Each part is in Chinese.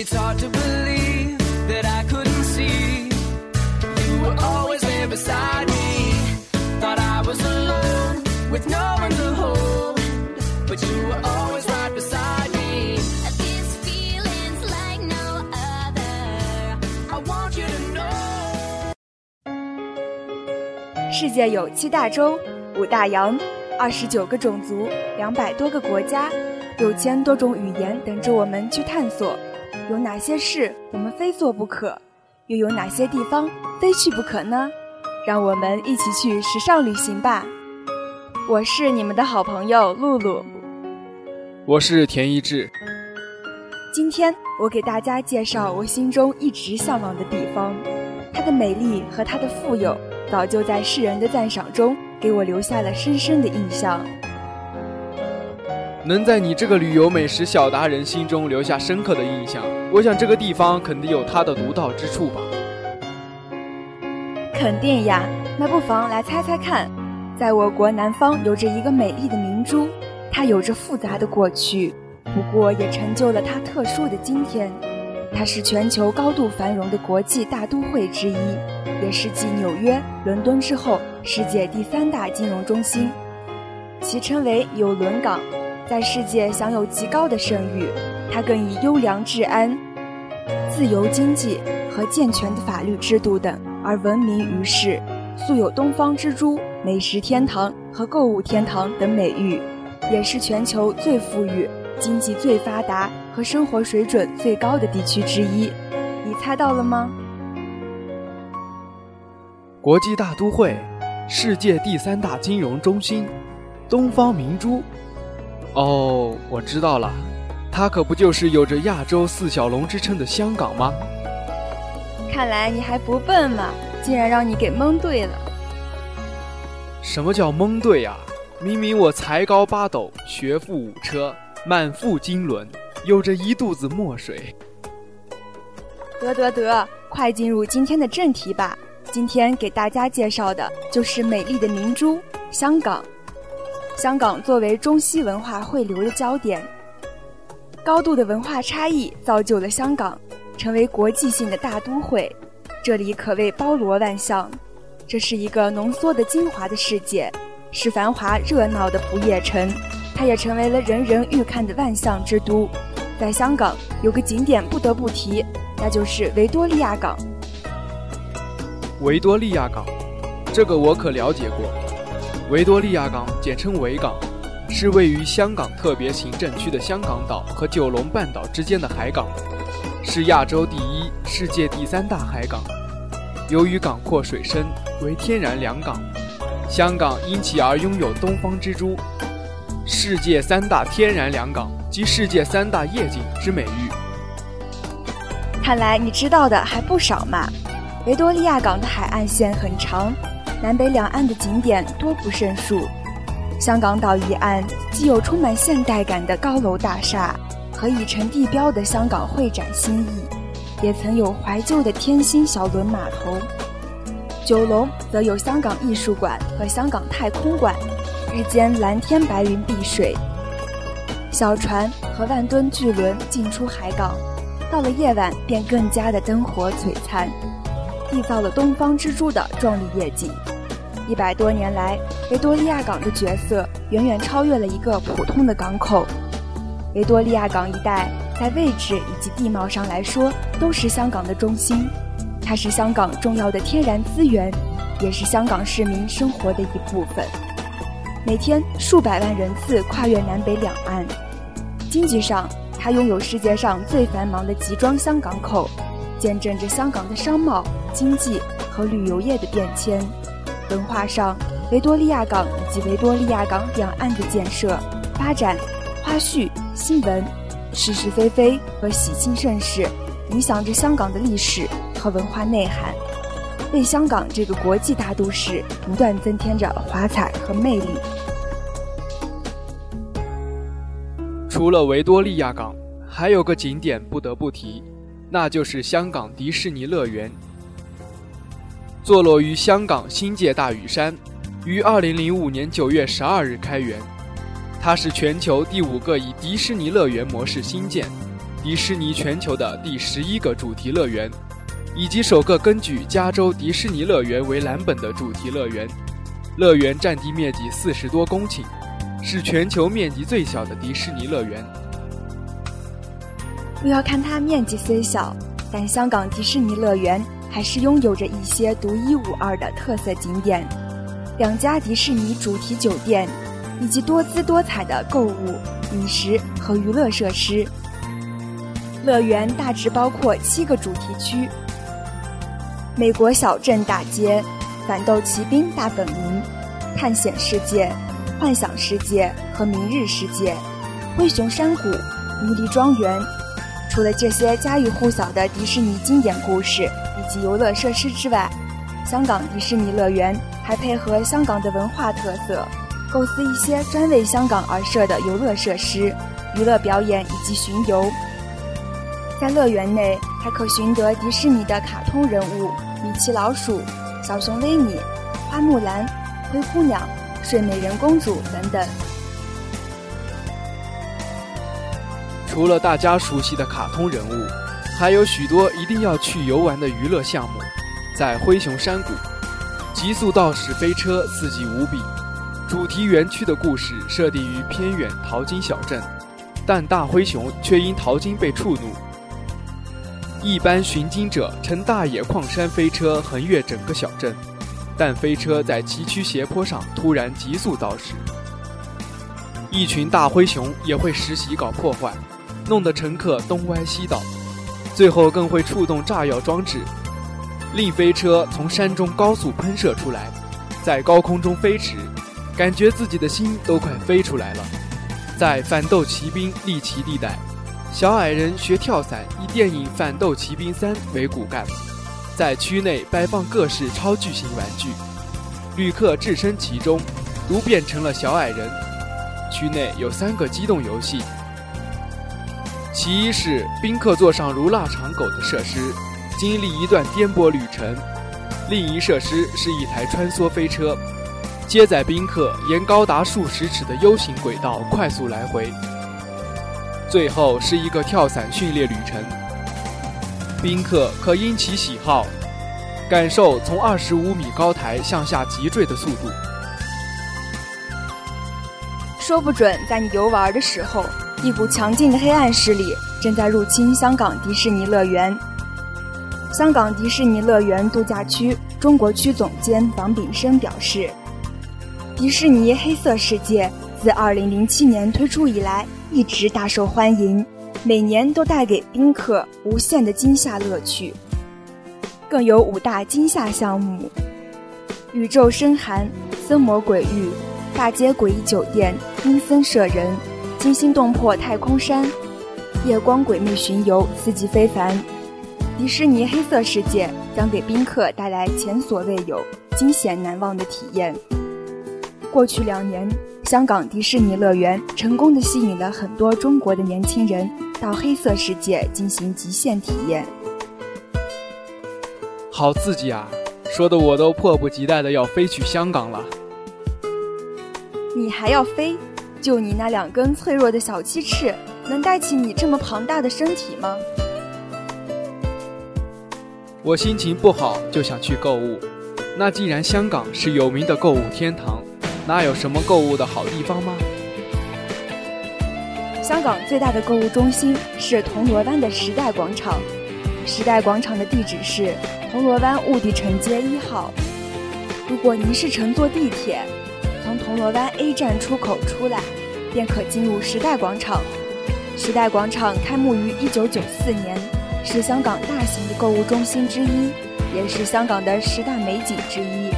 It's hard to believe that I couldn't see. You were always there beside me. Thought I was alone with no one to hold. But you were always right beside me. This feeling's like no other. I want you to know. 世界有七大洲、五大洋、二十九个种族、两百多个国家、六千多种语言等着我们去探索。有哪些事我们非做不可？又有哪些地方非去不可呢？让我们一起去时尚旅行吧！我是你们的好朋友露露。我是田一志。今天我给大家介绍我心中一直向往的地方，它的美丽和它的富有，早就在世人的赞赏中给我留下了深深的印象。能在你这个旅游美食小达人心中留下深刻的印象，我想这个地方肯定有它的独到之处吧。肯定呀，那不妨来猜猜看。在我国南方有着一个美丽的明珠，它有着复杂的过去，不过也成就了它特殊的今天。它是全球高度繁荣的国际大都会之一，也是继纽约、伦敦之后世界第三大金融中心。其称为有轮港，在世界享有极高的声誉。它更以优良治安、自由经济和健全的法律制度等而闻名于世，素有“东方之珠”、“美食天堂”和“购物天堂”等美誉，也是全球最富裕、经济最发达和生活水准最高的地区之一。你猜到了吗？国际大都会，世界第三大金融中心，东方明珠。哦，我知道了，他可不就是有着“亚洲四小龙”之称的香港吗？看来你还不笨嘛，竟然让你给蒙对了。什么叫蒙对呀？明明我才高八斗，学富五车，满腹经纶，有着一肚子墨水。得得得，快进入今天的正题吧。今天给大家介绍的就是美丽的明珠——香港。香港作为中西文化汇流的焦点，高度的文化差异造就了香港成为国际性的大都会。这里可谓包罗万象，这是一个浓缩的精华的世界，是繁华热闹的不夜城。它也成为了人人欲看的万象之都。在香港有个景点不得不提，那就是维多利亚港。维多利亚港，这个我可了解过。维多利亚港简称维港，是位于香港特别行政区的香港岛和九龙半岛之间的海港，是亚洲第一、世界第三大海港。由于港阔水深，为天然良港，香港因其而拥有“东方之珠”、“世界三大天然良港”及“世界三大夜景”之美誉。看来你知道的还不少嘛。维多利亚港的海岸线很长，南北两岸的景点多不胜数。香港岛一岸既有充满现代感的高楼大厦和已成地标的香港会展新意，也曾有怀旧的天星小轮码头。九龙则有香港艺术馆和香港太空馆，日间蓝天白云碧水，小船和万吨巨轮进出海港，到了夜晚便更加的灯火璀璨。缔造了东方之珠的壮丽夜景。一百多年来，维多利亚港的角色远远超越了一个普通的港口。维多利亚港一带在位置以及地貌上来说，都是香港的中心。它是香港重要的天然资源，也是香港市民生活的一部分。每天数百万人次跨越南北两岸。经济上，它拥有世界上最繁忙的集装箱港口。见证着香港的商贸、经济和旅游业的变迁。文化上，维多利亚港以及维多利亚港两岸的建设、发展、花絮、新闻、是是非非和喜庆盛事，影响着香港的历史和文化内涵，为香港这个国际大都市不断增添着华彩和魅力。除了维多利亚港，还有个景点不得不提。那就是香港迪士尼乐园，坐落于香港新界大屿山，于二零零五年九月十二日开园。它是全球第五个以迪士尼乐园模式新建、迪士尼全球的第十一个主题乐园，以及首个根据加州迪士尼乐园为蓝本的主题乐园。乐园占地面积四十多公顷，是全球面积最小的迪士尼乐园。不要看它面积虽小，但香港迪士尼乐园还是拥有着一些独一无二的特色景点，两家迪士尼主题酒店，以及多姿多彩的购物、饮食和娱乐设施。乐园大致包括七个主题区：美国小镇大街、反斗奇兵大本营、探险世界、幻想世界和明日世界、灰熊山谷、迷离庄园。除了这些家喻户晓的迪士尼经典故事以及游乐设施之外，香港迪士尼乐园还配合香港的文化特色，构思一些专为香港而设的游乐设施、娱乐表演以及巡游。在乐园内还可寻得迪士尼的卡通人物米奇老鼠、小熊维尼、花木兰、灰姑娘、睡美人公主等等。除了大家熟悉的卡通人物，还有许多一定要去游玩的娱乐项目。在灰熊山谷，极速道士飞车刺激无比。主题园区的故事设定于偏远淘金小镇，但大灰熊却因淘金被触怒。一般寻金者乘大野矿山飞车横越整个小镇，但飞车在崎岖斜坡上突然急速倒时，一群大灰熊也会实习搞破坏。弄得乘客东歪西倒，最后更会触动炸药装置，令飞车从山中高速喷射出来，在高空中飞驰，感觉自己的心都快飞出来了。在反斗奇兵利奇地带，小矮人学跳伞，以电影《反斗奇兵三》为骨干，在区内摆放各式超巨型玩具，旅客置身其中，都变成了小矮人。区内有三个机动游戏。其一是宾客坐上如腊肠狗的设施，经历一段颠簸旅程；另一设施是一台穿梭飞车，接载宾客沿高达数十尺的 U 型轨道快速来回；最后是一个跳伞训练旅程，宾客可因其喜好，感受从二十五米高台向下急坠的速度。说不准在你游玩的时候。一股强劲的黑暗势力正在入侵香港迪士尼乐园。香港迪士尼乐园度假区中国区总监王炳生表示：“迪士尼黑色世界自2007年推出以来，一直大受欢迎，每年都带给宾客无限的惊吓乐趣。更有五大惊吓项目：宇宙深寒、森魔鬼域、大街诡异酒店、阴森摄人。”惊心动魄太空山，夜光诡秘巡游，四季非凡。迪士尼黑色世界将给宾客带来前所未有、惊险难忘的体验。过去两年，香港迪士尼乐园成功的吸引了很多中国的年轻人到黑色世界进行极限体验。好刺激啊！说的我都迫不及待的要飞去香港了。你还要飞？就你那两根脆弱的小鸡翅，能带起你这么庞大的身体吗？我心情不好就想去购物，那既然香港是有名的购物天堂，那有什么购物的好地方吗？香港最大的购物中心是铜锣湾的时代广场，时代广场的地址是铜锣湾雾地城街一号。如果您是乘坐地铁。铜锣湾 A 站出口出来，便可进入时代广场。时代广场开幕于1994年，是香港大型的购物中心之一，也是香港的十大美景之一。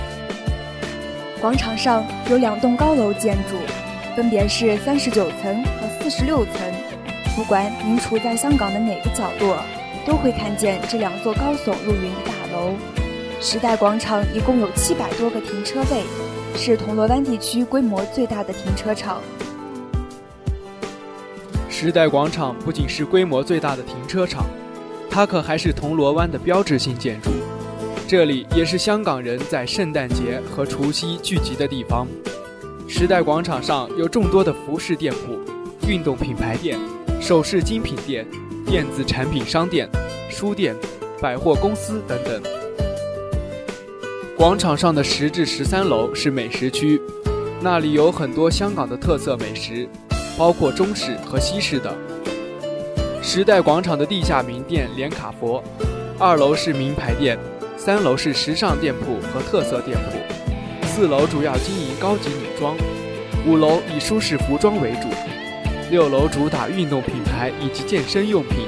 广场上有两栋高楼建筑，分别是39层和46层。不管您处在香港的哪个角落，都会看见这两座高耸入云的大楼。时代广场一共有700多个停车位。是铜锣湾地区规模最大的停车场。时代广场不仅是规模最大的停车场，它可还是铜锣湾的标志性建筑。这里也是香港人在圣诞节和除夕聚集的地方。时代广场上有众多的服饰店铺、运动品牌店、首饰精品店、电子产品商店、书店、百货公司等等。广场上的十至十三楼是美食区，那里有很多香港的特色美食，包括中式和西式的。时代广场的地下名店连卡佛，二楼是名牌店，三楼是时尚店铺和特色店铺，四楼主要经营高级女装，五楼以舒适服装为主，六楼主打运动品牌以及健身用品。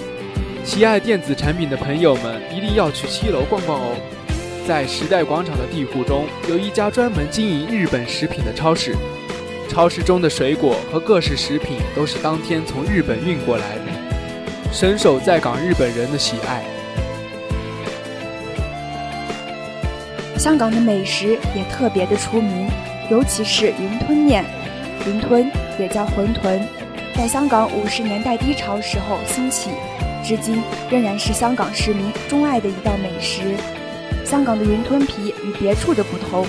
喜爱电子产品的朋友们一定要去七楼逛逛哦。在时代广场的地库中，有一家专门经营日本食品的超市，超市中的水果和各式食品都是当天从日本运过来的。深受在港日本人的喜爱。香港的美食也特别的出名，尤其是云吞面。云吞也叫馄饨，在香港五十年代低潮时候兴起，至今仍然是香港市民钟爱的一道美食。香港的云吞皮与别处的不同，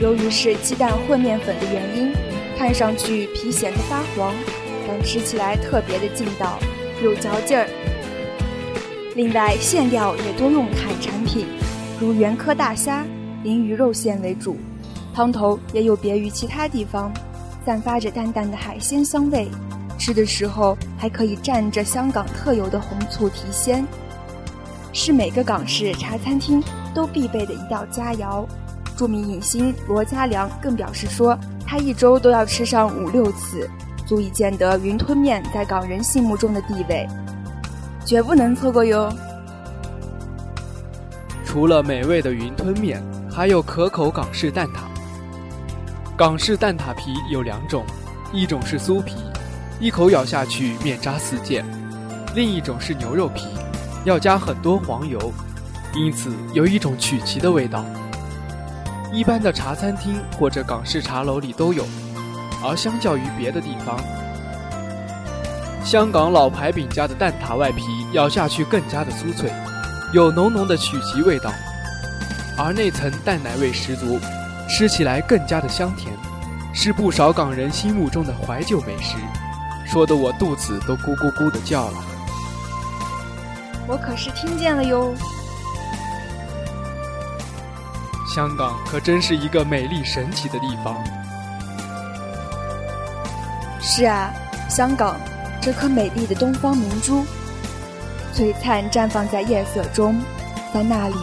由于是鸡蛋混面粉的原因，看上去皮显得发黄，但吃起来特别的劲道。有嚼劲儿。另外，馅料也多用海产品，如原科大虾、鲮鱼肉馅为主，汤头也有别于其他地方，散发着淡淡的海鲜香味。吃的时候还可以蘸着香港特有的红醋提鲜，是每个港式茶餐厅都必备的一道佳肴。著名影星罗嘉良更表示说，他一周都要吃上五六次。足以见得云吞面在港人心目中的地位，绝不能错过哟。除了美味的云吞面，还有可口港式蛋挞。港式蛋挞皮有两种，一种是酥皮，一口咬下去面渣四溅；另一种是牛肉皮，要加很多黄油，因此有一种曲奇的味道。一般的茶餐厅或者港式茶楼里都有。而相较于别的地方，香港老牌饼家的蛋挞外皮咬下去更加的酥脆，有浓浓的曲奇味道，而内层蛋奶味十足，吃起来更加的香甜，是不少港人心目中的怀旧美食，说的我肚子都咕咕咕的叫了。我可是听见了哟。香港可真是一个美丽神奇的地方。是啊，香港这颗美丽的东方明珠，璀璨绽放在夜色中，在那里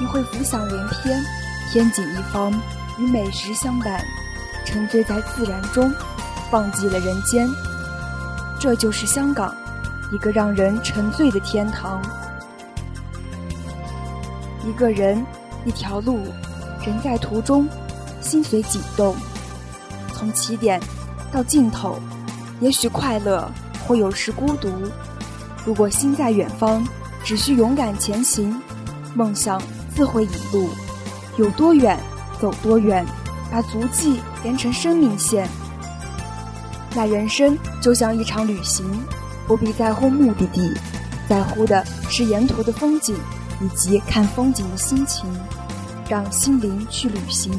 你会浮想联翩，天景一方，与美食相伴，沉醉在自然中，忘记了人间。这就是香港，一个让人沉醉的天堂。一个人，一条路，人在途中，心随己动，从起点。到尽头，也许快乐，或有时孤独。如果心在远方，只需勇敢前行，梦想自会引路。有多远，走多远，把足迹连成生命线。那人生就像一场旅行，不必在乎目的地，在乎的是沿途的风景以及看风景的心情。让心灵去旅行，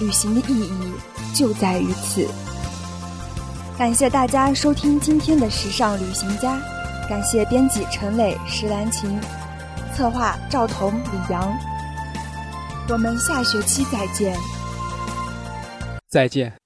旅行的意义就在于此。感谢大家收听今天的时尚旅行家，感谢编辑陈磊、石兰琴，策划赵彤、李阳。我们下学期再见。再见。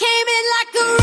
Came in like a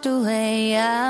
walked away. I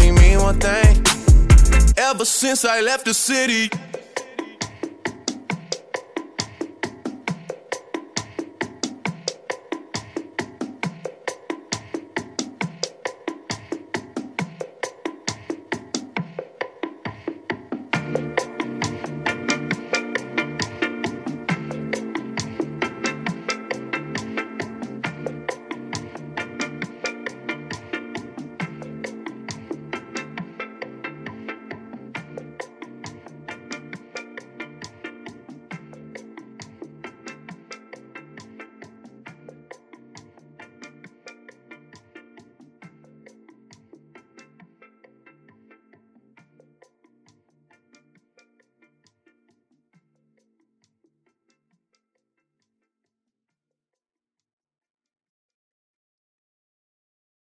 one thing. Ever since I left the city,